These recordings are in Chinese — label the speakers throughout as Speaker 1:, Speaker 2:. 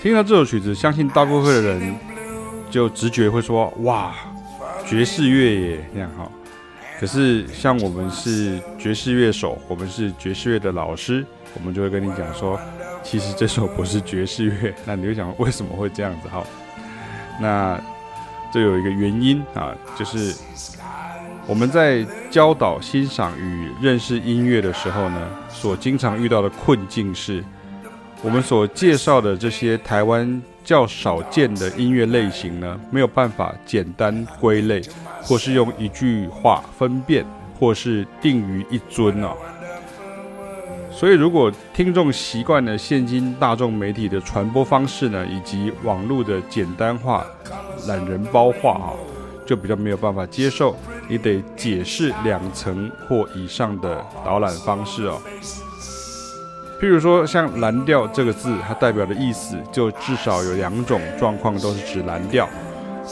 Speaker 1: 听到这首曲子，相信大部分的人就直觉会说：“哇，爵士乐耶！”这样哈。可是像我们是爵士乐手，我们是爵士乐的老师，我们就会跟你讲说，其实这首不是爵士乐。那你会想，为什么会这样子？哈，那这有一个原因啊，就是我们在教导、欣赏与认识音乐的时候呢，所经常遇到的困境是。我们所介绍的这些台湾较少见的音乐类型呢，没有办法简单归类，或是用一句话分辨，或是定于一尊哦。所以，如果听众习惯了现今大众媒体的传播方式呢，以及网络的简单化、懒人包化啊，就比较没有办法接受。你得解释两层或以上的导览方式哦。譬如说，像蓝调这个字，它代表的意思就至少有两种状况都是指蓝调，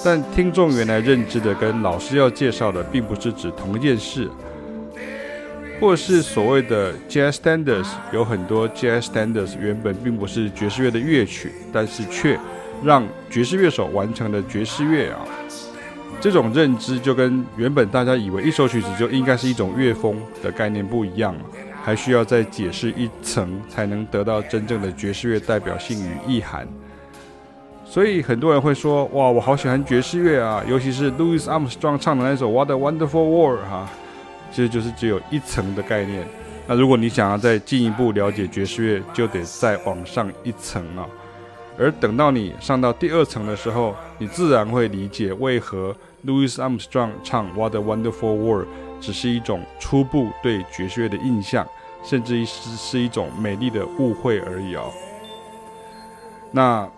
Speaker 1: 但听众原来认知的跟老师要介绍的并不是指同一件事，或是所谓的 jazz standards，有很多 jazz standards 原本并不是爵士乐的乐曲，但是却让爵士乐手完成了爵士乐啊，这种认知就跟原本大家以为一首曲子就应该是一种乐风的概念不一样了。还需要再解释一层，才能得到真正的爵士乐代表性与意涵。所以很多人会说：“哇，我好喜欢爵士乐啊！”尤其是 Louis Armstrong 唱的那首《What a Wonderful World》哈，其实就是只有一层的概念。那如果你想要再进一步了解爵士乐，就得再往上一层啊。而等到你上到第二层的时候，你自然会理解为何 Louis Armstrong 唱《What a Wonderful World》只是一种初步对爵士乐的印象。甚至于是是一种美丽的误会而已哦。那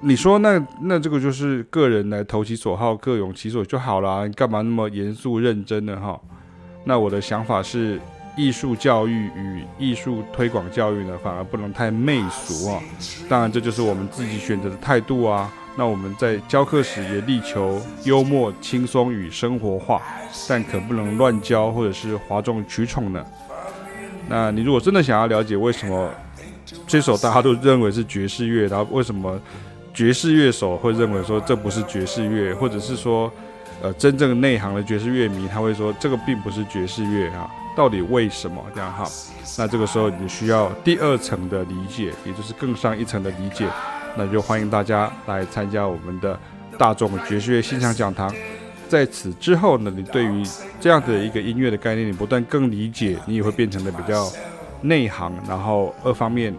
Speaker 1: 你说那，那这个就是个人来投其所好，各用其所就好了，你干嘛那么严肃认真呢？哈，那我的想法是，艺术教育与艺术推广教育呢，反而不能太媚俗啊。当然，这就是我们自己选择的态度啊。那我们在教课时也力求幽默、轻松与生活化，但可不能乱教或者是哗众取宠呢。那你如果真的想要了解为什么这首大家都认为是爵士乐，然后为什么爵士乐手会认为说这不是爵士乐，或者是说，呃，真正内行的爵士乐迷他会说这个并不是爵士乐啊，到底为什么这样哈？那这个时候你需要第二层的理解，也就是更上一层的理解，那就欢迎大家来参加我们的大众爵士乐欣赏讲堂。在此之后呢，你对于这样的一个音乐的概念，你不但更理解，你也会变成的比较内行。然后二方面，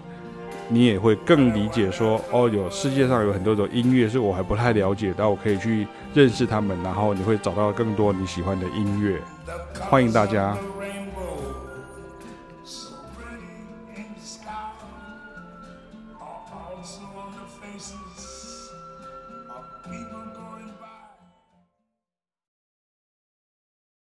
Speaker 1: 你也会更理解说，哦，有世界上有很多种音乐是我还不太了解，但我可以去认识他们。然后你会找到更多你喜欢的音乐。欢迎大家。